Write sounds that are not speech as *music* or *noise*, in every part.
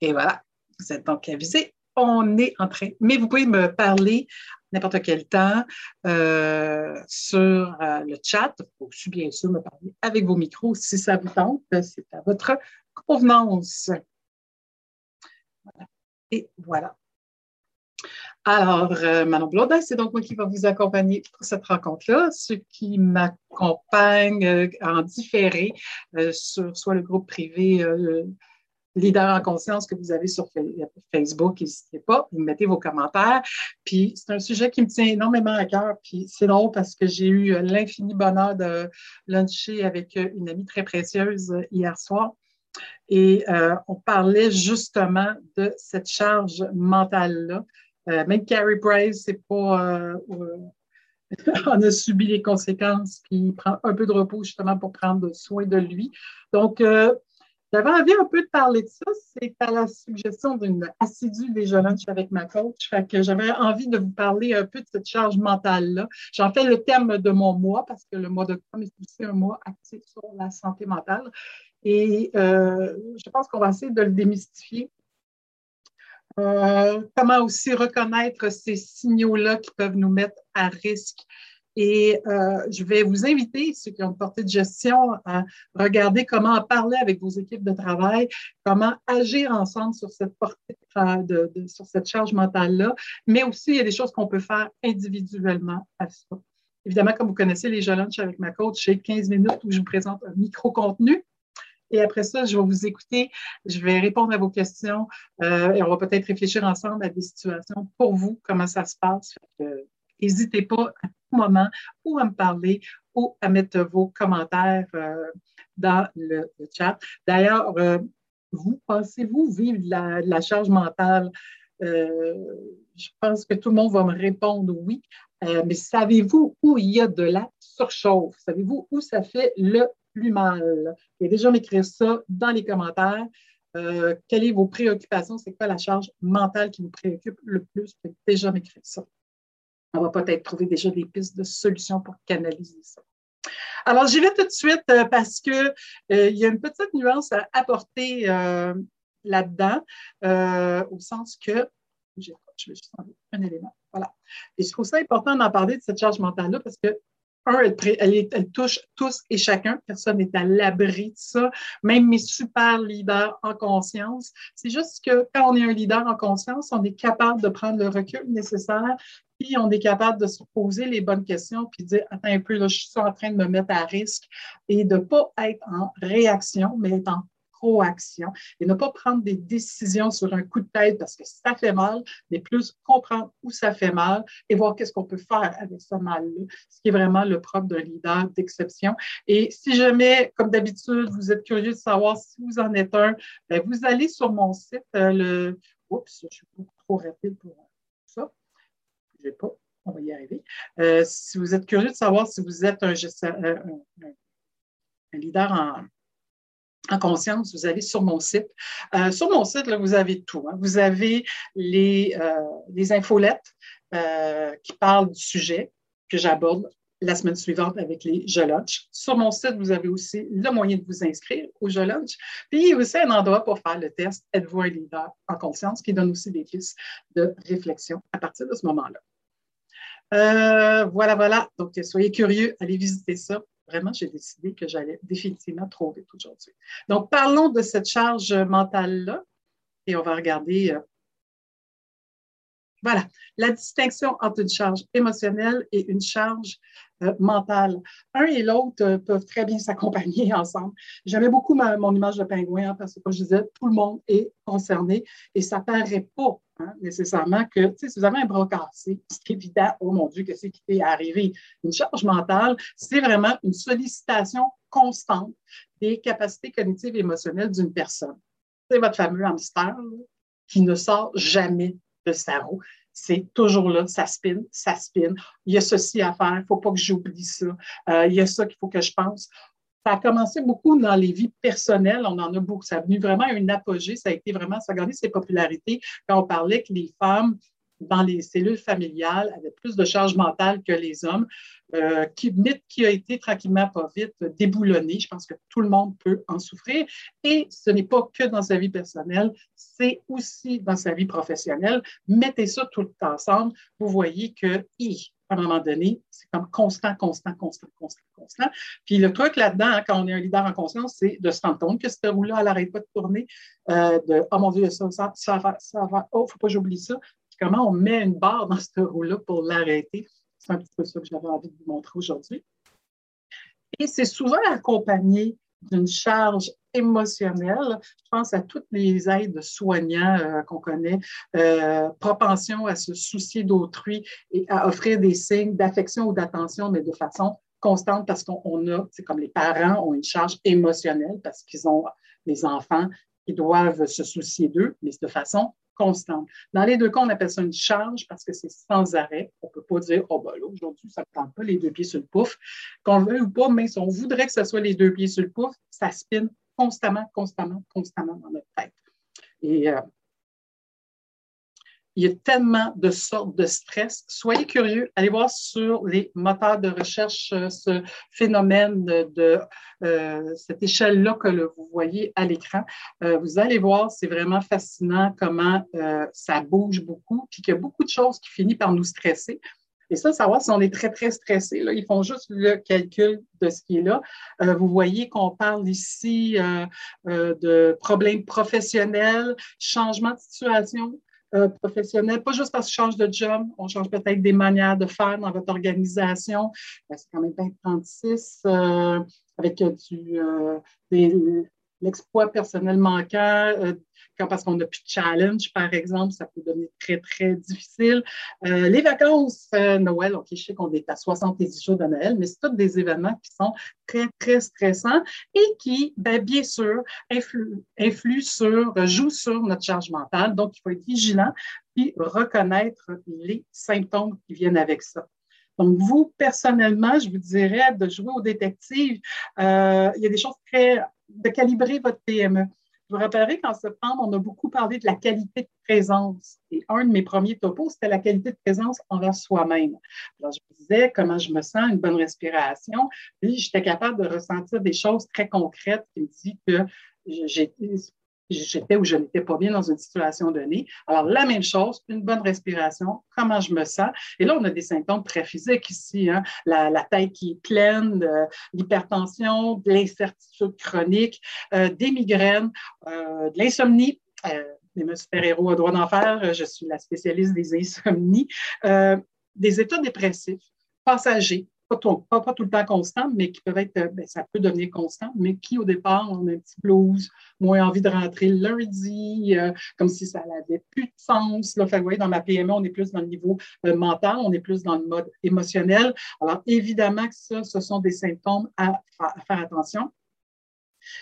Et voilà, vous êtes donc avisé. On est en train. Mais vous pouvez me parler n'importe quel temps euh, sur euh, le chat. Vous pouvez bien sûr, me parler avec vos micros si ça vous tente. C'est à votre convenance. Et voilà. Alors, euh, Manon Blondin, c'est donc moi qui va vous accompagner pour cette rencontre-là. Ceux qui m'accompagnent en différé sur soit le groupe privé leader en conscience que vous avez sur Facebook, n'hésitez pas, mettez vos commentaires. Puis c'est un sujet qui me tient énormément à cœur. Puis c'est drôle parce que j'ai eu l'infini bonheur de luncher avec une amie très précieuse hier soir. Et euh, on parlait justement de cette charge mentale-là. Euh, même Carrie Price, c'est pas. Euh, *laughs* on a subi les conséquences, puis il prend un peu de repos justement pour prendre soin de lui. Donc, j'avais envie un peu de parler de ça. C'est à la suggestion d'une assidue des jeunes avec ma coach. Fait que j'avais envie de vous parler un peu de cette charge mentale-là. J'en fais le thème de mon mois parce que le mois d'octobre est aussi un mois actif sur la santé mentale. Et euh, je pense qu'on va essayer de le démystifier. Euh, comment aussi reconnaître ces signaux-là qui peuvent nous mettre à risque et euh, je vais vous inviter, ceux qui ont une portée de gestion, à regarder comment en parler avec vos équipes de travail, comment agir ensemble sur cette portée de, sur cette charge mentale-là, mais aussi il y a des choses qu'on peut faire individuellement à ça. Évidemment, comme vous connaissez les jeux avec ma coach, j'ai 15 minutes où je vous présente un micro-contenu. Et après ça, je vais vous écouter, je vais répondre à vos questions euh, et on va peut-être réfléchir ensemble à des situations pour vous, comment ça se passe. N'hésitez pas à moment ou à me parler ou à mettre vos commentaires euh, dans le, chat. D'ailleurs, euh, vous pensez-vous vivre la, la charge mentale? Euh, je pense que tout le monde va me répondre oui. mais savez-vous où il y a de la surchauffe? Savez-vous où ça fait le plus mal? Déjà m'écrire ça dans les commentaires. quelles sont vos préoccupations? C'est quoi la charge mentale qui vous préoccupe le plus? déjà m'écrire ça on va peut-être trouver déjà des pistes de solutions pour canaliser ça. Alors, j'y vais tout de suite euh, parce qu'il euh, y a une petite nuance à apporter euh, là-dedans, au sens que, je vais juste enlever un élément, voilà. Et je trouve ça important d'en parler de cette charge mentale-là parce que un, elle, touche tous et chacun. Personne n'est à l'abri de ça. Même mes super leaders en conscience. C'est juste que quand on est un leader en conscience, on est capable de prendre le recul nécessaire, puis on est capable de se poser les bonnes questions, puis de dire, attends un peu, là, je suis en train de me mettre à risque et de ne pas être en réaction, mais être en proaction et ne pas prendre des décisions sur un coup de tête parce que ça fait mal, mais plus comprendre où ça fait mal et voir qu'est-ce qu'on peut faire avec ce mal-là, ce qui est vraiment le propre d'un leader d'exception. Et si jamais, comme d'habitude, vous êtes curieux de savoir si vous en êtes un, bien, vous allez sur mon site, euh, le... Oups, je suis beaucoup trop rapide pour. Je pas. On va y arriver. Euh, si vous êtes curieux de savoir si vous êtes un, euh, un, leader en, en conscience, vous allez sur mon site. Euh, sur mon site, vous avez tout. Hein. Vous avez les, infolettes qui parlent du sujet que j'aborde la semaine suivante avec les Je Sur mon site, vous avez aussi le moyen de vous inscrire au Je Puis il y a aussi un endroit pour faire le test Êtes-vous un leader en conscience qui donne aussi des pistes de réflexion à partir de ce moment-là? Voilà, voilà. Donc, soyez curieux, allez visiter ça vraiment, j'ai décidé que j'allais définitivement trop vite aujourd'hui. Donc, parlons de cette charge mentale-là et on va regarder. Euh, voilà, la distinction entre une charge émotionnelle et une charge euh, mentale. Un et l'autre euh, peuvent très bien *laughs* s'accompagner ensemble. J'aimais beaucoup mon image de pingouin hein, parce que, comme je disais, tout le monde est concerné et ça ne paraît pas Hein, nécessairement que, si vous avez un bras cassé, c'est évident, oh mon Dieu, que c'est qui est arrivé. Une charge mentale, c'est vraiment une sollicitation constante des capacités cognitives et émotionnelles d'une personne. C'est votre fameux hamster qui ne sort jamais de sa roue. C'est toujours là, ça spin, ça spin. Il y a ceci à faire, il ne faut pas que j'oublie ça. Euh, il y a ça qu'il faut que je pense ça a commencé beaucoup dans les vies personnelles. On en a beaucoup. Ça a venu vraiment à une apogée. Ça a été vraiment, ça a gagné ses popularités quand on parlait que les femmes dans les cellules familiales avaient plus de charge mentale que les hommes, euh, qui, mythe qui a été tranquillement, pas vite, déboulonné. Je pense que tout le monde peut en souffrir. Et ce n'est pas que dans sa vie personnelle, c'est aussi dans sa vie professionnelle. Mettez ça tout ensemble, vous voyez que, à un moment donné, c'est comme constant, constant, constant, constant, constant. Puis le truc là-dedans, hein, quand on est un leader en conscience, c'est de se rendre compte que cette roue-là, elle n'arrête pas de tourner, euh, de « Oh mon Dieu, ça, ça, ça va, ça va, oh, faut pas que j'oublie ça » comment on met une barre dans ce roue-là pour l'arrêter. C'est un petit peu ça que j'avais envie de vous montrer aujourd'hui. Et c'est souvent accompagné d'une charge émotionnelle. Je pense à toutes les aides soignants euh, qu'on connaît, euh, propension à se soucier d'autrui et à offrir des signes d'affection ou d'attention, mais de façon constante parce qu'on a, c'est comme les parents ont une charge émotionnelle parce qu'ils ont des enfants qui doivent se soucier d'eux, mais de façon constante. Dans les deux cas, on appelle ça une charge parce que c'est sans arrêt. On ne peut pas dire, oh, ben là, aujourd'hui, ça ne prend pas les deux pieds sur le pouf. Qu'on veut ou pas, mais si on voudrait que ce soit les deux pieds sur le pouf, ça spinne constamment, constamment, constamment dans notre tête. Euh, il y a tellement de sortes de stress. Soyez curieux, allez voir sur les moteurs de recherche euh, ce phénomène de, euh, cette échelle-là que vous voyez à l'écran. Euh, vous allez voir, c'est vraiment fascinant comment ça bouge beaucoup, puis qu'il y a beaucoup de choses qui finissent par nous stresser. Et ça, savoir si on est très, très stressé. Là, ils font juste le calcul de ce qui est là. vous voyez qu'on parle ici de problèmes professionnels, changement de situation, euh, professionnel, pas juste parce qu'on change de job, on change peut-être des manières de faire dans votre organisation. Ben, c'est quand même 36 euh, avec du, euh, des, l'exploit personnel manquant, euh, quand, parce qu'on n'a plus de challenge, par exemple, ça peut devenir très, très difficile. Euh, les vacances, euh, Noël, OK, je sais qu'on est à 70 jours de Noël, mais c'est tous des événements qui sont très, très stressants et qui, ben, bien sûr, influent, sur, jouent sur notre charge mentale. Donc, il faut être vigilant et reconnaître les symptômes qui viennent avec ça. Donc, vous, personnellement, je vous dirais de jouer au détective. Il y a des choses très de calibrer votre PME. Vous vous rappellerez qu'en septembre, on a beaucoup parlé de la qualité de présence. Et un de mes premiers topos, c'était la qualité de présence envers soi-même. Alors, je disais comment je me sens, une bonne respiration. Puis, j'étais capable de ressentir des choses très concrètes qui me disent que j'ai j'étais ou je n'étais pas bien dans une situation donnée. Alors, la même chose, une bonne respiration, comment je me sens? Et là, on a des symptômes très physiques ici, hein? la, la, tête qui est pleine, euh, l'hypertension, de l'incertitude chronique, euh, des migraines, euh, de l'insomnie. Euh, mes super-héros à droit d'en faire, je suis la spécialiste des insomnies, des états dépressifs passagers, pas tout, pas, tout, le temps constant, mais qui peuvent être, euh, ben, ça peut devenir constant, mais qui au départ ont un petit blues, moins envie de rentrer lundi, euh, comme si ça n'avait plus de sens. Là. Vous voyez, dans ma PME, on est plus dans le niveau euh, mental, on est plus dans le mode émotionnel. Alors, évidemment que ça, ce sont des symptômes à faire attention.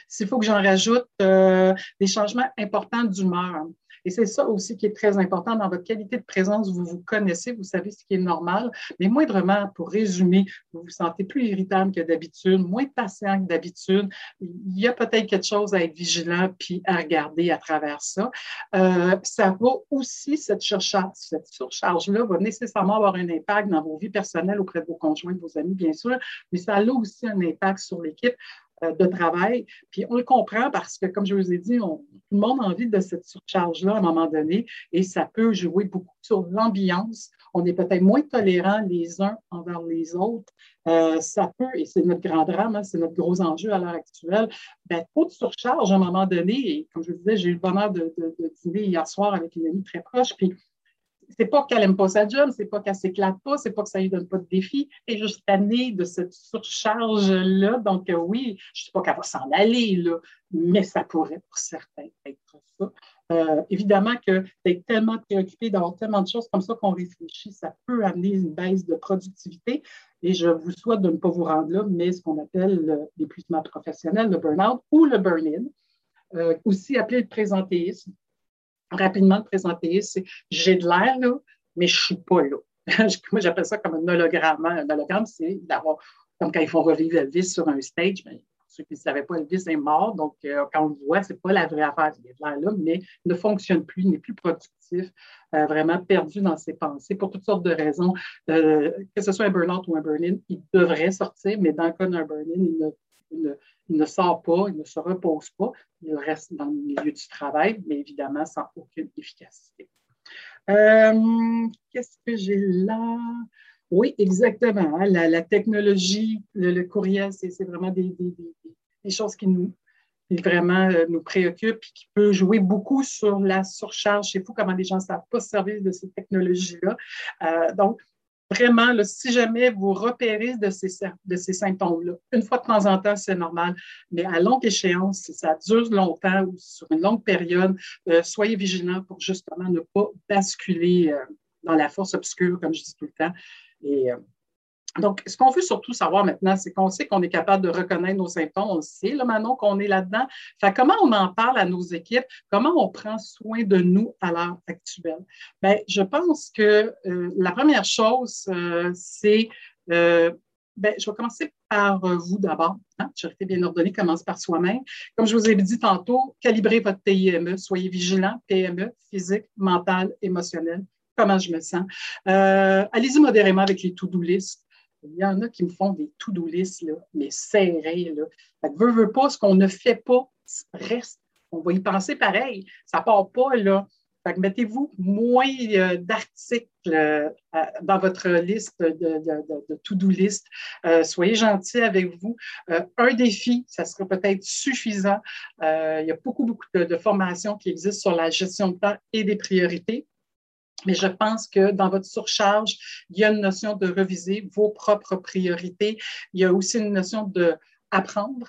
S'il faut que j'en rajoute des changements importants d'humeur. Et c'est ça aussi qui est très important dans votre qualité de présence. Vous vous connaissez, vous savez ce qui est normal, mais moindrement, pour résumer, vous vous sentez plus irritable que d'habitude, moins patient que d'habitude. Il y a peut-être quelque chose à être vigilant puis à regarder à travers ça. Euh, ça va aussi, cette surcharge, cette surcharge-là va nécessairement avoir un impact dans vos vies personnelles auprès de vos conjoints, de vos amis, bien sûr, mais ça a aussi un impact sur l'équipe. Euh, de travail. Puis on le comprend parce que, comme je vous ai dit, tout le monde a envie de cette surcharge-là à un moment donné et ça peut jouer beaucoup sur l'ambiance. On est peut-être moins tolérants les uns envers les autres. Euh, ça peut, et c'est notre grand drame, hein, c'est notre gros enjeu à l'heure actuelle, ben, trop de surcharge à un moment donné. Et comme je vous disais, j'ai eu le bonheur de, de dîner hier soir avec une amie très proche. Puis c'est pas qu'elle aime pas sa job, c'est pas qu'elle s'éclate pas, c'est pas que ça lui donne pas de défi. Elle est juste tannée de cette surcharge-là. Donc, euh, oui, je sais pas qu'elle va s'en aller, là, mais ça pourrait pour certains être ça. Euh, évidemment que d'être tellement préoccupé d'avoir tellement de choses comme ça qu'on réfléchit, ça peut amener une baisse de productivité. Et je vous souhaite de ne pas vous rendre là, mais ce qu'on appelle l'épuisement professionnel, le burn-out ou le burn-in, euh, aussi appelé le présentéisme rapidement le présenter, c'est j'ai de l'air là, mais je suis pas là. *laughs* Moi, j'appelle ça comme un hologramme. Un hologramme, c'est d'avoir, comme quand ils font revivre Elvis sur un stage, mais ceux qui ne savaient pas, Elvis est mort. Donc, euh, quand on le voit, ce n'est pas la vraie affaire. Il est là, mais ne fonctionne plus, n'est plus productif, euh, vraiment perdu dans ses pensées pour toutes sortes de raisons. Euh, que ce soit un burn-out ou un burn-in, il devrait sortir, mais dans le cas d'un burn-in, il ne, il ne sort pas, il ne se repose pas, il reste dans le milieu du travail, mais évidemment sans aucune efficacité. Euh, qu'est-ce que j'ai là? Oui, exactement. Hein, la, technologie, le, courriel, c'est vraiment des, choses qui nous vraiment euh, nous préoccupent et qui peut jouer beaucoup sur la surcharge. C'est fou comment les gens ne savent pas se servir de ces technologies-là. Euh, donc, vraiment, si jamais vous repérez de ces, symptômes-là, une fois de temps en temps, c'est normal, mais à longue échéance, si ça dure longtemps ou sur une longue période, euh, soyez vigilants pour justement ne pas basculer euh, dans la force obscure, comme je dis tout le temps. Euh, donc, ce qu'on veut surtout savoir maintenant, c'est qu'on sait qu'on est capable de reconnaître nos symptômes. On sait, là, maintenant qu'on est là-dedans. Fait comment on en parle à nos équipes? Comment on prend soin de nous à l'heure actuelle? Bien, je pense que euh, la première chose, euh, c'est, euh, bien, je vais commencer par vous d'abord. Hein? Charité bien ordonnée commence par soi-même. Comme je vous ai dit tantôt, calibrez votre PIME. Soyez vigilant, PME, physique, mental, émotionnel comment je me sens. Allez-y modérément avec les to-do list. Il y en a qui me font des to-do list, là, mais serrés. Là. Fait que veut, pas, ce qu'on ne fait pas reste. On va y penser pareil. Ça part pas, là. Mettez-vous moins euh, d'articles euh, dans votre liste de, to-do list. Euh, soyez gentils avec vous. un défi, ça serait peut-être suffisant. il y a beaucoup, beaucoup de formations qui existent sur la gestion de temps et des priorités. Mais je pense que dans votre surcharge, il y a une notion de reviser vos propres priorités. Il y a aussi une notion d'apprendre,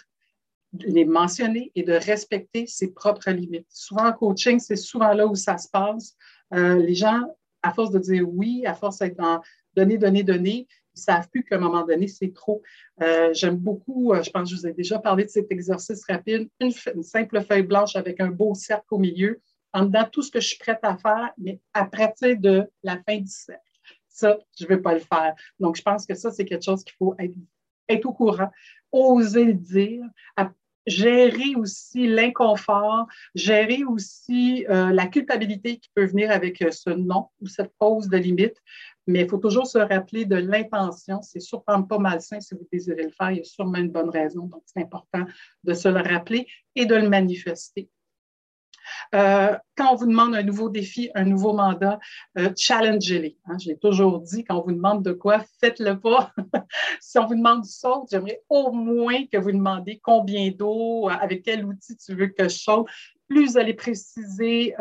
de les mentionner et de respecter ses propres limites. Souvent en coaching, c'est souvent là où ça se passe. Euh, les gens, à force de dire oui, à force d'être dans donner, donner, donner, ils ne savent plus qu'à un moment donné, c'est trop. Euh, j'aime beaucoup, euh, je pense que je vous ai déjà parlé de cet exercice rapide, une simple feuille blanche avec un beau cercle au milieu en dedans tout ce que je suis prête à faire, mais à partir de la fin du cercle. Ça, je ne vais pas le faire. Donc, je pense que ça, c'est quelque chose qu'il faut être, au courant, oser le dire, gérer aussi l'inconfort, gérer aussi euh, la culpabilité qui peut venir avec euh, ce non ou cette pause de limite. Mais il faut toujours se rappeler de l'intention. C'est sûrement pas malsain si vous désirez le faire. Il y a sûrement une bonne raison. Donc, c'est important de se le rappeler et de le manifester. Euh, quand on vous demande un nouveau défi, un nouveau mandat, euh, challengez-les. Hein. je l'ai toujours dit, quand on vous demande de quoi, faites-le pas. *laughs* si on vous demande du saut, j'aimerais au moins que vous demandez combien d'eau, euh, avec quel outil tu veux que je saute plus vous allez préciser,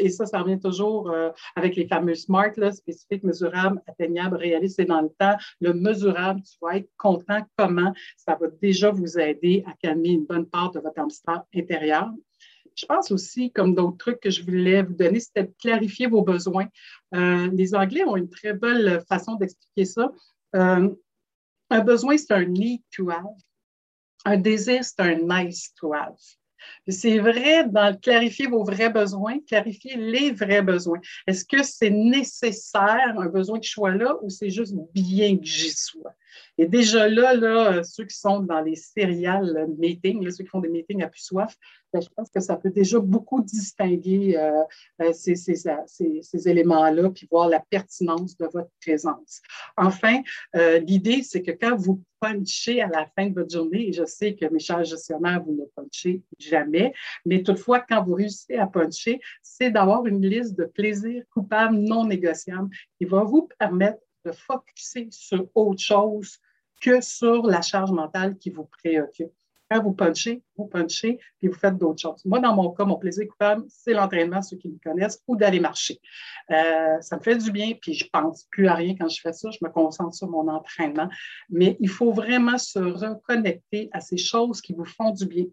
et ça, ça revient toujours avec les fameux SMART, là, spécifiques, mesurables, atteignables, réalistes et dans le temps. Le mesurable, tu vas être content comment ça va déjà vous aider à calmer une bonne part de votre hamster intérieur je pense aussi, comme d'autres trucs que je voulais vous donner, c'était de clarifier vos besoins. Euh, les Anglais ont une très belle façon d'expliquer ça. Euh, un besoin, c'est un need to have. Un désir, c'est un nice to have. C'est vrai dans clarifier vos vrais besoins, clarifier les vrais besoins. Est-ce que c'est nécessaire un besoin que je sois là ou c'est juste bien que j'y sois? Et déjà là, là, ceux qui sont dans les serial meetings, ceux qui font des meetings à plus soif, ben, je pense que ça peut déjà beaucoup distinguer euh, euh, ces, éléments-là, puis voir la pertinence de votre présence. Enfin, euh, l'idée, c'est que quand vous punchez à la fin de votre journée, et je sais que mes chers gestionnaires, vous ne punchez jamais, mais toutefois, quand vous réussissez à puncher, c'est d'avoir une liste de plaisirs coupables non négociables qui va vous permettre de focuser sur autre chose que sur la charge mentale qui vous préoccupe. Quand vous punchez, vous punchez, puis vous faites d'autres choses. Moi, dans mon cas, mon plaisir coupable, c'est l'entraînement, ceux qui me connaissent, ou d'aller marcher. Euh, ça me fait du bien, puis je pense plus à rien quand je fais ça. Je me concentre sur mon entraînement. Mais il faut vraiment se reconnecter à ces choses qui vous font du bien.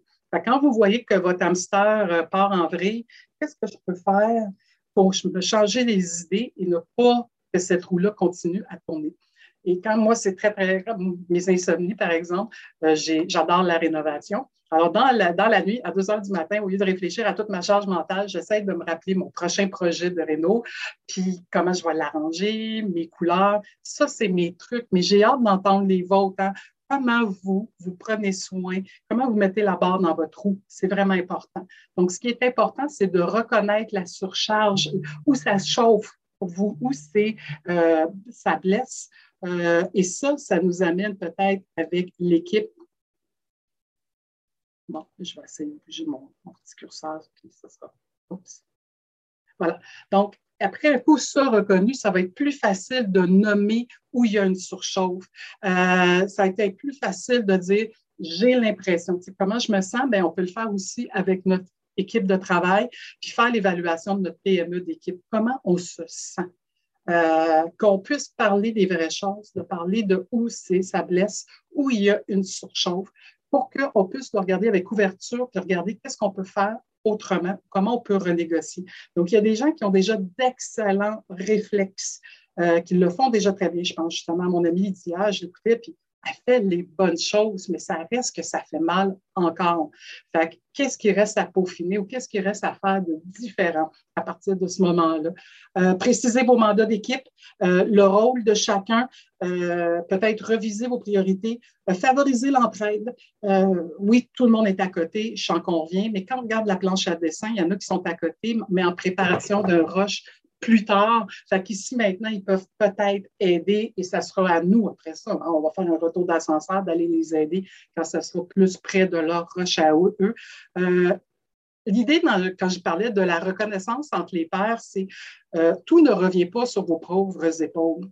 quand vous voyez que votre hamster euh, part en vrille, qu'est-ce que je peux faire pour me changer les idées et ne pas que cette roue-là continue à tourner. Et quand moi, c'est très, très grave, mes insomnies, par exemple, euh, j'adore la rénovation. Alors, dans la, dans la nuit, à 2 heures du matin, au lieu de réfléchir à toute ma charge mentale, j'essaie de me rappeler mon prochain projet de réno, puis comment je vais l'arranger, mes couleurs. Ça, c'est mes trucs, mais j'ai hâte d'entendre les vôtres. Hein. comment vous, vous prenez soin, comment vous mettez la barre dans votre roue? C'est vraiment important. Donc, ce qui est important, c'est de reconnaître la surcharge, où ça chauffe vous, où c'est, euh, ça blesse. Euh, et ça, ça nous amène peut-être avec l'équipe. Bon, je vais essayer de bouger mon, petit curseur, puis ça sera. Oups. Voilà. Donc, après un coup, ça reconnu, ça va être plus facile de nommer où il y a une surchauffe. Euh, ça va être plus facile de dire j'ai l'impression. comment je me sens? Bien, on peut le faire aussi avec notre équipe de travail, puis faire l'évaluation de notre PME d'équipe. Comment on se sent? Euh, qu'on puisse parler des vraies choses, de parler de où c'est, ça blesse, où il y a une surchauffe, pour qu'on puisse le regarder avec ouverture, puis regarder qu'est-ce qu'on peut faire autrement, comment on peut renégocier. Donc, il y a des gens qui ont déjà d'excellents réflexes, euh, qui le font déjà très bien. Je pense justement à mon ami d'hier, je l'écoutais, puis elle fait les bonnes choses, mais ça reste que ça fait mal encore. Fait qu'est-ce qui reste à peaufiner ou qu'est-ce qui reste à faire de différent à partir de ce moment-là? Euh, précisez vos mandats d'équipe, euh, le rôle de chacun, euh, peut-être reviser vos priorités, favoriser l'entraide. oui, tout le monde est à côté, je j'en conviens, mais quand on regarde la planche à dessin, il y en a qui sont à côté, mais en préparation d'un roche plus tard. Fait qu'ici, maintenant, ils peuvent peut-être aider et ça sera à nous après ça. On va faire un retour d'ascenseur, d'aller les aider quand ça sera plus près de leur roche à eux. Euh, L'idée, quand je parlais de la reconnaissance entre les pairs, c'est euh, tout ne revient pas sur vos pauvres épaules.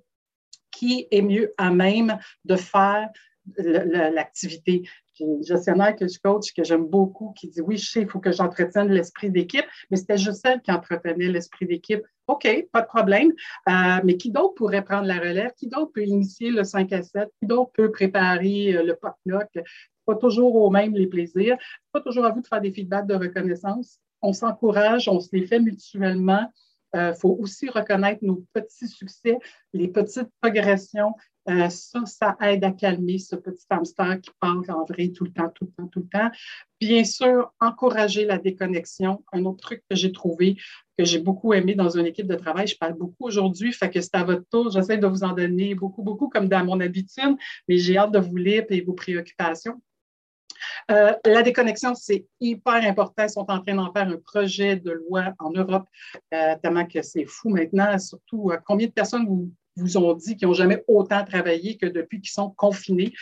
Qui est mieux à même de faire l'activité? Une gestionnaire que je coach, que j'aime beaucoup, qui dit oui, je sais, il faut que j'entretienne l'esprit d'équipe, mais c'était juste elle qui entretenait l'esprit d'équipe. OK, pas de problème. Euh, mais qui d'autre pourrait prendre la relève? Qui d'autre peut initier le 5 à 7? Qui d'autre peut préparer euh, le potluck? Pas toujours au même les plaisirs. Pas toujours à vous de faire des feedbacks de reconnaissance. On s'encourage, on se les fait mutuellement. Il euh, faut aussi reconnaître nos petits succès, les petites progressions. Euh, ça, ça aide à calmer ce petit hamster qui parle en vrai tout le temps, tout le temps, tout le temps. Bien sûr, encourager la déconnexion. Un autre truc que j'ai trouvé, que j'ai beaucoup aimé dans une équipe de travail, je parle beaucoup aujourd'hui, fait que c'est à votre tour. J'essaie de vous en donner beaucoup, beaucoup, comme dans mon habitude, mais j'ai hâte de vous lire et vos préoccupations. Euh, la déconnexion, c'est hyper important. Ils sont en train d'en faire un projet de loi en Europe, euh, tellement que c'est fou maintenant. Surtout, combien de personnes vous, vous ont dit qu'ils n'ont jamais autant travaillé que depuis qu'ils sont confinés?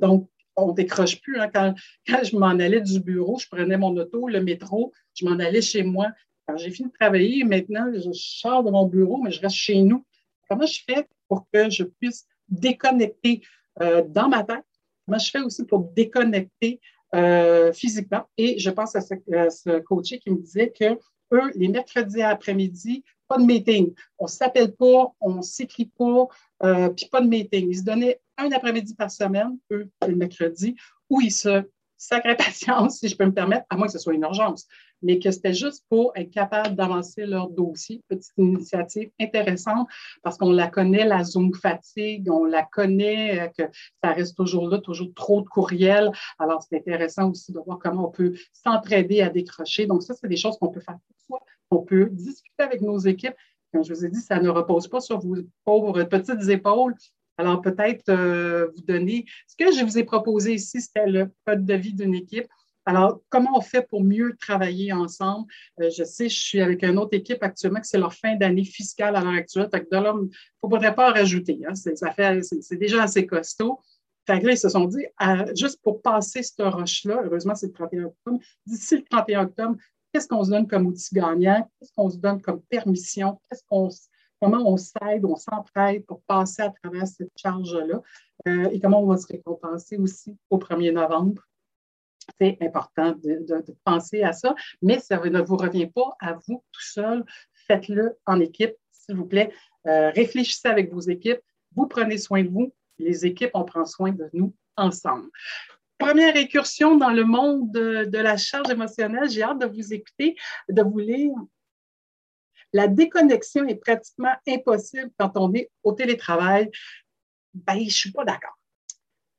donc, on ne décroche plus. Hein. Quand, quand, je m'en allais du bureau, je prenais mon auto, le métro, je m'en allais chez moi. Quand j'ai fini de travailler, maintenant, je sors de mon bureau, mais je reste chez nous. Comment je fais pour que je puisse déconnecter dans ma tête? Moi, je fais aussi pour déconnecter euh, physiquement? Et je pense à ce, ce coach qui me disait que eux, les mercredis après-midi, pas de meeting. On s'appelle pas, on s'écrit pas, euh, puis pas de meeting. Ils se donnaient un après-midi par semaine, eux, le mercredi, où ils se sacrée *laughs* patience, si je peux me permettre, à moins que ce soit une urgence, mais que c'était juste pour être capable d'avancer leur dossier. Petite initiative intéressante parce qu'on la connaît, la Zoom fatigue, on la connaît, euh, que ça reste toujours là, toujours trop de courriels. Alors, c'est intéressant aussi de voir comment on peut s'entraider à décrocher. Donc, ça, c'est des choses qu'on peut faire. On peut discuter avec nos équipes. Comme je vous ai dit, ça ne repose pas sur vos pauvres petites épaules. Alors, peut-être euh, vous donner. Ce que je vous ai proposé ici, c'était le code de vie d'une équipe. Alors, comment on fait pour mieux travailler ensemble? Euh, je sais, je suis avec une autre équipe actuellement que c'est leur fin d'année fiscale à l'heure actuelle. Fait que il ne faudrait pas en rajouter. Hein. C'est déjà assez costaud. Fait que là, ils se sont dit, juste pour passer cette roche-là, heureusement, c'est le 31 octobre, d'ici le 31 octobre, qu'est-ce qu'on se donne comme outil gagnant? Qu'est-ce qu'on se donne comme permission? Qu'est-ce qu'on comment on s'aide, on s'entraide pour passer à travers cette charge-là euh, et comment on va se récompenser aussi au 1er novembre. C'est important de, penser à ça, mais ça ne vous revient pas à vous tout seul. Faites-le en équipe, s'il vous plaît. Euh, réfléchissez avec vos équipes. Vous prenez soin de vous. Les équipes, on prend soin de nous ensemble première incursion dans le monde de, de, la charge émotionnelle. J'ai hâte de vous écouter, de vous lire la déconnexion est pratiquement impossible quand on est au télétravail. Ben, je ne suis pas d'accord.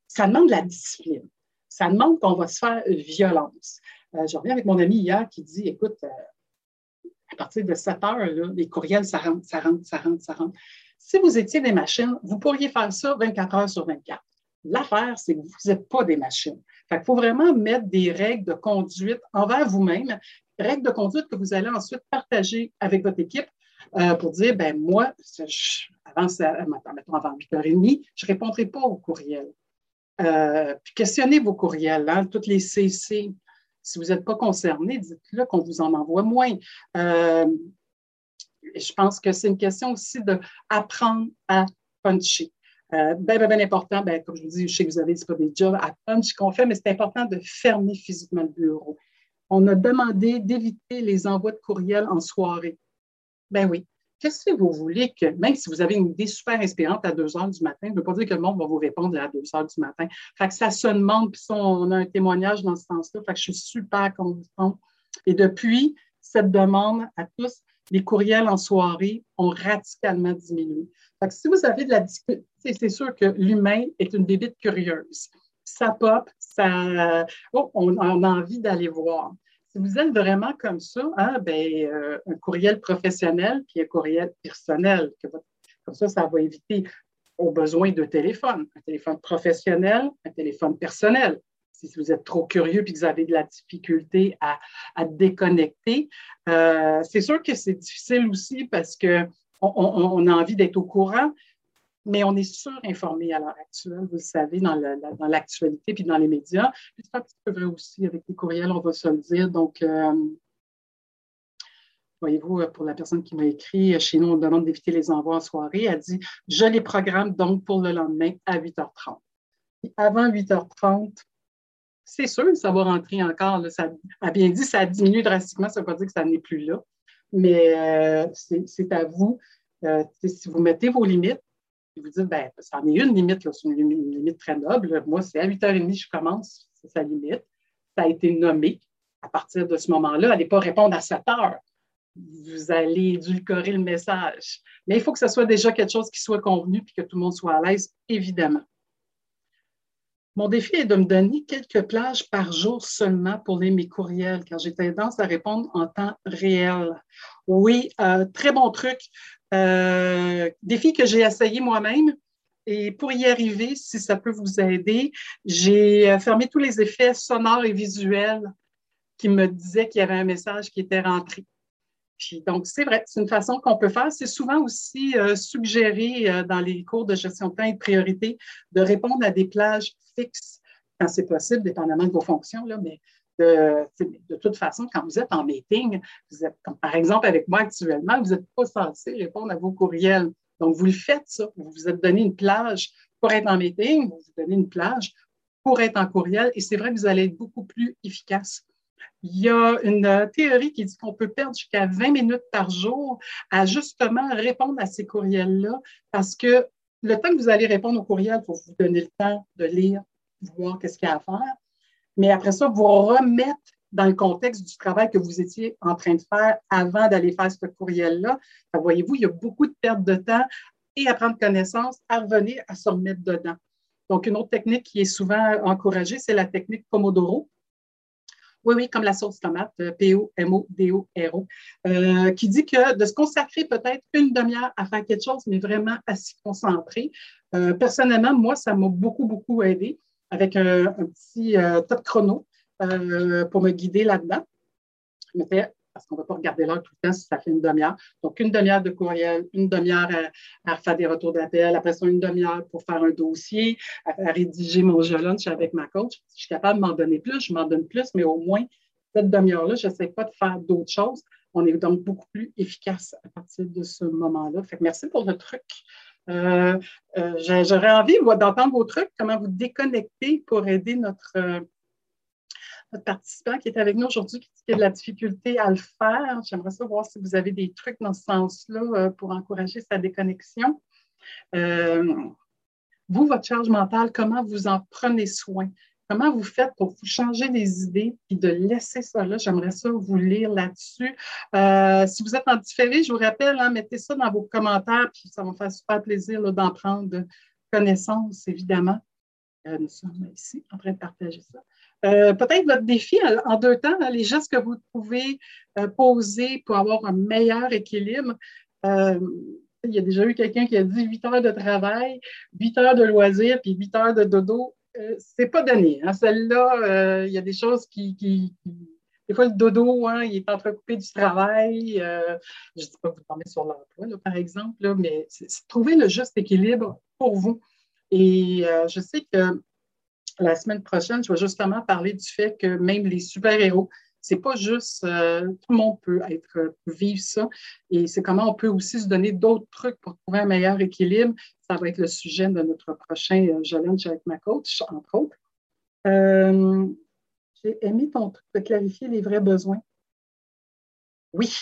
Ça demande de la discipline. Ça demande qu'on va se faire violence. Euh, je reviens avec mon ami hier qui dit écoute, euh, à partir de 7 heures, les courriels, ça rentre, ça rentre, ça rentre, ça rentre. Si vous étiez des machines, vous pourriez faire ça 24 heures sur 24. L'affaire, c'est que vous n'êtes pas des machines. Il faut vraiment mettre des règles de conduite envers vous-même, règles de conduite que vous allez ensuite partager avec votre équipe euh, pour dire, ben moi, avant, mettons, avant 8h30, je ne répondrai pas aux courriels. Euh, puis questionnez vos courriels, hein, toutes les CC. Si vous n'êtes pas concerné, dites-le qu'on vous en envoie moins. Euh, je pense que c'est une question aussi d'apprendre à puncher. Euh, bien, bien, bien important, ben, comme je vous dis, je sais que vous avez, pas des jobs à punch qu'on fait, mais c'est important de fermer physiquement le bureau. On a demandé d'éviter les envois de courriels en soirée. Ben oui. Qu'est-ce que vous voulez que, même si vous avez une idée super inspirante à 2 heures du matin, ne veut pas dire que le monde va vous répondre à 2 heures du matin. Fait que ça se demande, puis on a un témoignage dans ce sens-là. Fait que je suis super contente. Et depuis cette demande à tous, les courriels en soirée ont radicalement diminué. Que si vous avez de la difficulté, c'est sûr que l'humain est une bébite curieuse. Ça pop, ça, oh, on, a envie d'aller voir. Si vous êtes vraiment comme ça, hein, ben, euh, un courriel professionnel puis un courriel personnel, comme ça, ça va éviter aux besoins de téléphone, un téléphone professionnel, un téléphone personnel. Si vous êtes trop curieux et que vous avez de la difficulté à, déconnecter, euh, c'est sûr que c'est difficile aussi parce qu'on on a envie d'être au courant, mais on est surinformé à l'heure actuelle, vous le savez, dans l'actualité puis dans les médias. c'est un petit peu vrai aussi avec les courriels, on va se le dire. Donc, euh, voyez-vous, pour la personne qui m'a écrit, chez nous, on demande d'éviter les envois en soirée. Elle dit Je les programme donc pour le lendemain à 8h30. avant 8h30, c'est sûr, ça va rentrer encore. Là, ça a bien dit, ça a diminué drastiquement, ça ne veut pas dire que ça n'est plus là. Mais euh, c'est à vous. Euh, si vous mettez vos limites, vous dites, ben, ça en est une limite, c'est une, limite très noble. Moi, c'est à 8h30 je commence, c'est sa limite. Ça a été nommé. À partir de ce moment-là, n'allez pas répondre à 7 heures. Vous allez édulcorer le message. Mais il faut que ce soit déjà quelque chose qui soit convenu et que tout le monde soit à l'aise, évidemment. Mon défi est de me donner quelques plages par jour seulement pour lire mes courriels, car j'ai tendance à répondre en temps réel. Oui, euh, très bon truc. Euh, défi que j'ai essayé moi-même. Et pour y arriver, si ça peut vous aider, j'ai euh, fermé tous les effets sonores et visuels qui me disaient qu'il y avait un message qui était rentré. Puis donc, c'est vrai, c'est une façon qu'on peut faire. C'est souvent aussi euh, suggéré dans les cours de gestion de temps et de priorité de répondre à des plages fixes quand c'est possible, dépendamment de vos fonctions, là, mais de, toute façon, quand vous êtes en meeting, vous êtes, par exemple avec moi actuellement, vous n'êtes pas censé répondre à vos courriels. Donc, vous le faites, ça. Vous vous êtes donné une plage pour être en meeting, vous vous donnez une plage pour être en courriel, et c'est vrai que vous allez être beaucoup plus efficace. Il y a une théorie qui dit qu'on peut perdre jusqu'à 20 minutes par jour à justement répondre à ces courriels-là, parce que le temps que vous allez répondre aux courriels, il faut vous donner le temps de lire, voir qu'est-ce qu'il y a à faire mais après ça, vous remettre dans le contexte du travail que vous étiez en train de faire avant d'aller faire ce courriel-là. Voyez-vous, il y a beaucoup de perte de temps et à prendre connaissance, à revenir à se remettre dedans. Donc, une autre technique qui est souvent encouragée, c'est la technique Pomodoro. Oui, oui, comme la sauce tomate, euh, P-O-M-O-D-O-R-O, euh, qui dit que de se consacrer peut-être une demi-heure à faire quelque chose, mais vraiment à s'y concentrer. Euh, personnellement, moi, ça m'a beaucoup, beaucoup aidé avec un, petit euh, top chrono pour me guider là-dedans. Je parce qu'on ne va pas regarder l'heure tout le temps si ça fait une demi-heure. Donc, une demi-heure de courriel, une demi-heure à, faire des retours d'appel, après ça, une demi-heure pour faire un dossier, à, rédiger mon lunch avec ma coach. Si je suis capable de m'en donner plus, je m'en donne plus, mais au moins, cette demi-heure-là, je n'essaie pas de faire d'autres choses. On est donc beaucoup plus efficace à partir de ce moment-là. Merci pour le truc. Euh, euh, j'aurais envie d'entendre vos trucs, comment vous déconnecter pour aider notre, euh, notre participant qui est avec nous aujourd'hui, qui a de la difficulté à le faire. J'aimerais savoir si vous avez des trucs dans ce sens-là pour encourager sa déconnexion. vous, votre charge mentale, comment vous en prenez soin? Comment vous faites pour vous changer des idées et de laisser ça là? J'aimerais ça vous lire là-dessus. Euh, si vous êtes en différé, je vous rappelle, hein, mettez ça dans vos commentaires, puis ça va me faire super plaisir d'en prendre connaissance, évidemment. Euh, nous sommes ici en train de partager ça. Euh, peut-être votre défi en deux temps, les gestes que vous pouvez poser pour avoir un meilleur équilibre. Il y a déjà eu quelqu'un qui a dit 8 heures de travail, 8 heures de loisirs, puis 8 heures de dodo. Euh, c'est pas donné. Hein. Celle-là, euh, il y a des choses qui, Des fois, le dodo, hein, il est entrecoupé du travail. Euh, je ne dis pas que vous dormez sur l'emploi, par exemple, mais c'est trouver le juste équilibre pour vous. Et je sais que la semaine prochaine, je vais justement parler du fait que même les super-héros, c'est pas juste euh, tout le monde peut être vivre ça et c'est comment on peut aussi se donner d'autres trucs pour trouver un meilleur équilibre. Ça va être le sujet de notre prochain euh, challenge avec ma coach, entre autres. Euh, j'ai aimé ton truc de clarifier les vrais besoins. Oui.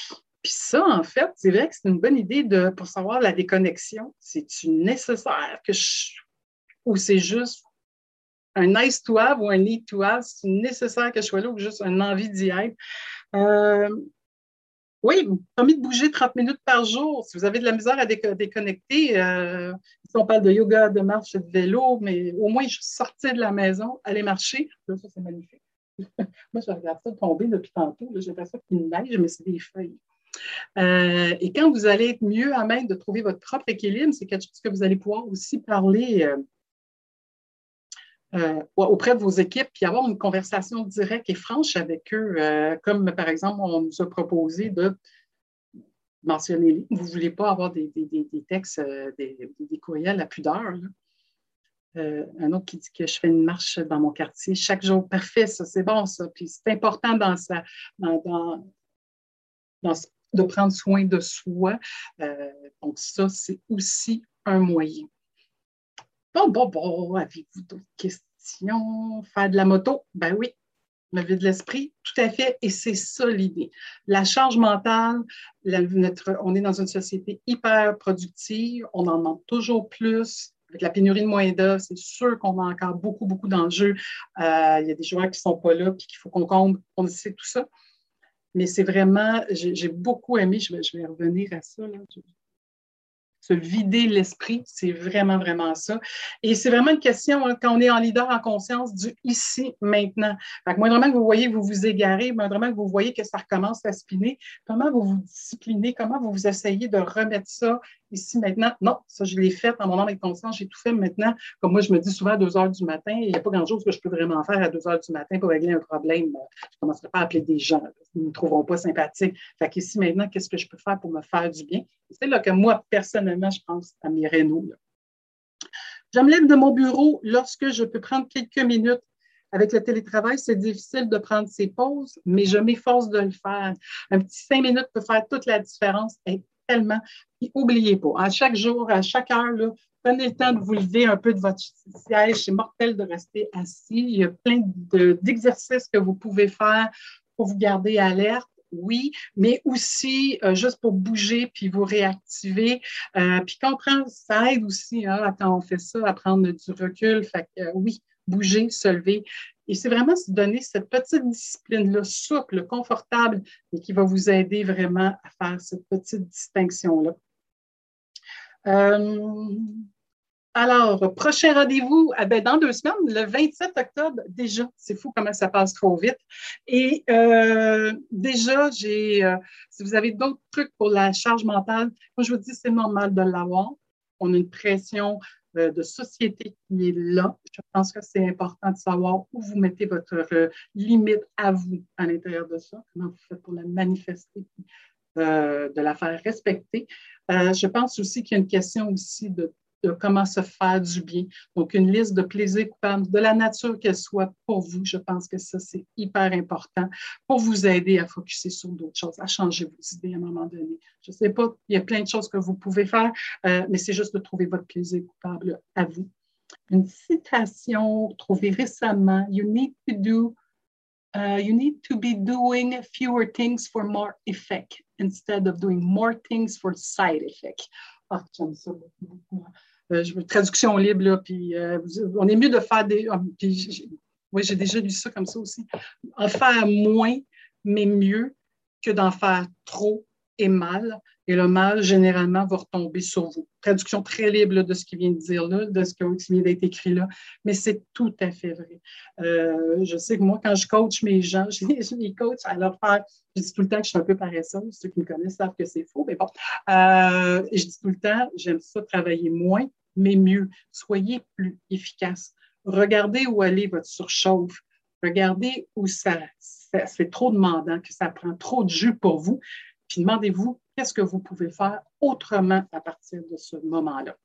Puis ça, en fait, c'est vrai que c'est une bonne idée de, pour savoir la déconnexion. C'est-tu nécessaire que je, ou c'est juste un nice to have ou un need to have, c'est nécessaire que je sois là ou juste une envie d'y être. Euh, oui, permis de bouger 30 minutes par jour. Si vous avez de la misère à déconnecter, euh, si on parle de yoga, de marche, de vélo, mais au moins, je sortais de la maison, aller marcher. Là, ça, c'est magnifique. *laughs* Moi, je regarde ça tomber depuis tantôt. J'ai l'impression qu'il neige, mais c'est des feuilles. Euh, et quand vous allez être mieux à même de trouver votre propre équilibre, c'est quelque chose que vous allez pouvoir aussi parler euh, euh, auprès de vos équipes, puis avoir une conversation directe et franche avec eux, euh, comme par exemple, on nous a proposé de mentionner. Vous ne voulez pas avoir des, textes, euh, des, courriels à pudeur. un autre qui dit que je fais une marche dans mon quartier chaque jour. Parfait, ça, c'est bon, ça. Puis c'est important dans ça, dans, de prendre soin de soi. donc, ça, c'est aussi un moyen. Bon, bon, bon, avez-vous d'autres questions? Faire de la moto? Ben oui, me de l'esprit, tout à fait, et c'est ça l'idée. La charge mentale, on est dans une société hyper productive, on en demande toujours plus. Avec la pénurie de moyens d'œuvre, c'est sûr qu'on a encore beaucoup, beaucoup d'enjeux. Euh, il y a des joueurs qui ne sont pas là, puis qu'il faut qu'on comble, on sait tout ça. Mais c'est vraiment, j'ai beaucoup aimé, je vais, revenir à ça, là, se vider l'esprit, c'est vraiment, vraiment ça. Et c'est vraiment une question, hein, quand on est en leader en conscience, du ici, maintenant. Fait que moindrement que vous voyez que vous vous égarez, moindrement que vous voyez que ça recommence à spinner, comment vous vous disciplinez, comment vous vous essayez de remettre ça ici, maintenant. Non, ça, je l'ai fait en mon âme et conscience, j'ai tout fait maintenant. Comme moi, je me dis souvent à 2 heures du matin, il n'y a pas grand-chose que je peux vraiment faire à 2 heures du matin pour régler un problème. Je ne commencerai pas à appeler des gens, ils ne me trouveront pas sympathique. Fait qu'ici, maintenant, qu'est-ce que je peux faire pour me faire du bien? C'est là que moi, personnellement, je pense à mes rénaux. Je me lève de mon bureau lorsque je peux prendre quelques minutes. Avec le télétravail, c'est difficile de prendre ses pauses, mais je m'efforce de le faire. Un petit cinq minutes peut faire toute la différence tellement. Puis n'oubliez pas, à chaque jour, à chaque heure, prenez le temps de vous lever un peu de votre siège. C'est mortel de rester assis. Il y a plein d'exercices que vous pouvez faire pour vous garder alerte oui, mais aussi euh, juste pour bouger puis vous réactiver. Euh, puis prend, ça aide aussi hein, quand on fait ça à prendre du recul. Fait que, euh, oui, bouger, se lever. Et c'est vraiment se donner cette petite discipline-là, souple, confortable, et qui va vous aider vraiment à faire cette petite distinction-là. Alors, prochain rendez-vous eh dans deux semaines, le 27 octobre, déjà. C'est fou comment ça passe trop vite. Et euh, déjà, j'ai, euh, si vous avez d'autres trucs pour la charge mentale, moi, je vous dis, c'est normal de l'avoir. On a une pression euh, de société qui est là. Je pense que c'est important de savoir où vous mettez votre limite à vous à l'intérieur de ça, comment vous faites pour la manifester, de la faire respecter. je pense aussi qu'il y a une question aussi de de comment se faire du bien. Donc, une liste de plaisirs coupables, de la nature qu'elle soit pour vous. Je pense que ça, c'est hyper important pour vous aider à focuser sur d'autres choses, à changer vos idées à un moment donné. Je ne sais pas, il y a plein de choses que vous pouvez faire, euh, mais c'est juste de trouver votre plaisir coupable à vous. Une citation trouvée récemment, You need to do Uh, you need to be doing fewer things for more effect instead of doing more things for side effect. Ah, j'aime ça. Euh, traduction libre, là, puis euh, on est mieux de faire des. Ah, oui, j'ai déjà lu ça comme ça aussi. En faire moins, mais mieux que d'en faire trop, et mal, et le mal, généralement, va retomber sur vous. Traduction très libre de ce qu'il vient de dire là, de ce qui vient d'être écrit là, mais c'est tout à fait vrai. Euh, je sais que moi, quand je coach mes gens, *laughs* je, les coach à leur faire, je dis tout le temps que je suis un peu paresseuse, ceux qui me connaissent savent que c'est faux, mais bon, euh, je dis tout le temps, j'aime ça travailler moins, mais mieux. Soyez plus efficace. Regardez où aller votre surchauffe. Regardez où ça, ça c'est trop demandant, que ça prend trop de jus pour vous. Puis demandez-vous qu'est-ce que vous pouvez faire autrement à partir de ce moment-là?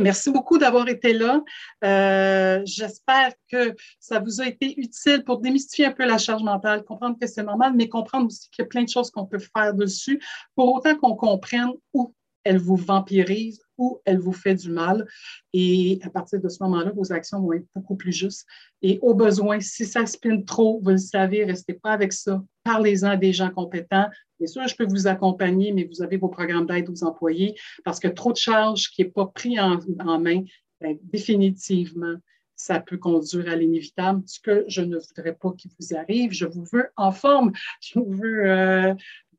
merci beaucoup d'avoir été là. Euh, j'espère que ça vous a été utile pour démystifier un peu la charge mentale, comprendre que c'est normal, mais comprendre aussi qu'il y a plein de choses qu'on peut faire dessus pour autant qu'on comprenne où elle vous vampirise ou elle vous fait du mal. Et à partir de ce moment-là, vos actions vont être beaucoup plus justes. Et au besoin, si ça spinne trop, vous le savez, restez pas avec ça. Parlez-en à des gens compétents. Bien sûr, je peux vous accompagner, mais vous avez vos programmes d'aide aux employés parce que trop de charges qui n'est pas pris en, main, ben, définitivement, ça peut conduire à l'inévitable. Ce que je ne voudrais pas qu'il vous arrive, je vous veux en forme, je vous veux euh,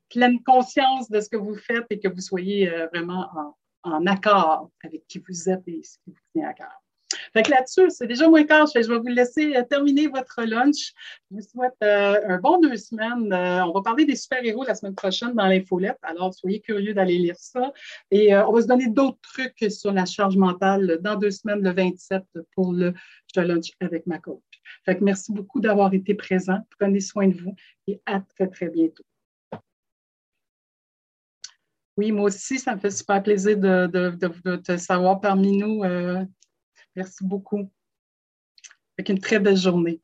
pleine conscience de ce que vous faites et que vous soyez euh, vraiment en, accord avec qui vous êtes et ce qui vous tient à cœur. Fait que là-dessus, c'est déjà moins tard. Je vais vous laisser euh, terminer votre lunch. Je vous souhaite euh, un bon deux semaines. on va parler des super-héros la semaine prochaine dans l'infolette. Alors, soyez curieux d'aller lire ça. Et on va se donner d'autres trucs sur la charge mentale dans deux semaines, le 27, pour le lunch avec ma coach. Fait que merci beaucoup d'avoir été présent. Prenez soin de vous et à très, très bientôt. Oui, moi aussi, ça me fait super plaisir de, te savoir parmi nous. Euh, merci beaucoup. Avec une très belle journée.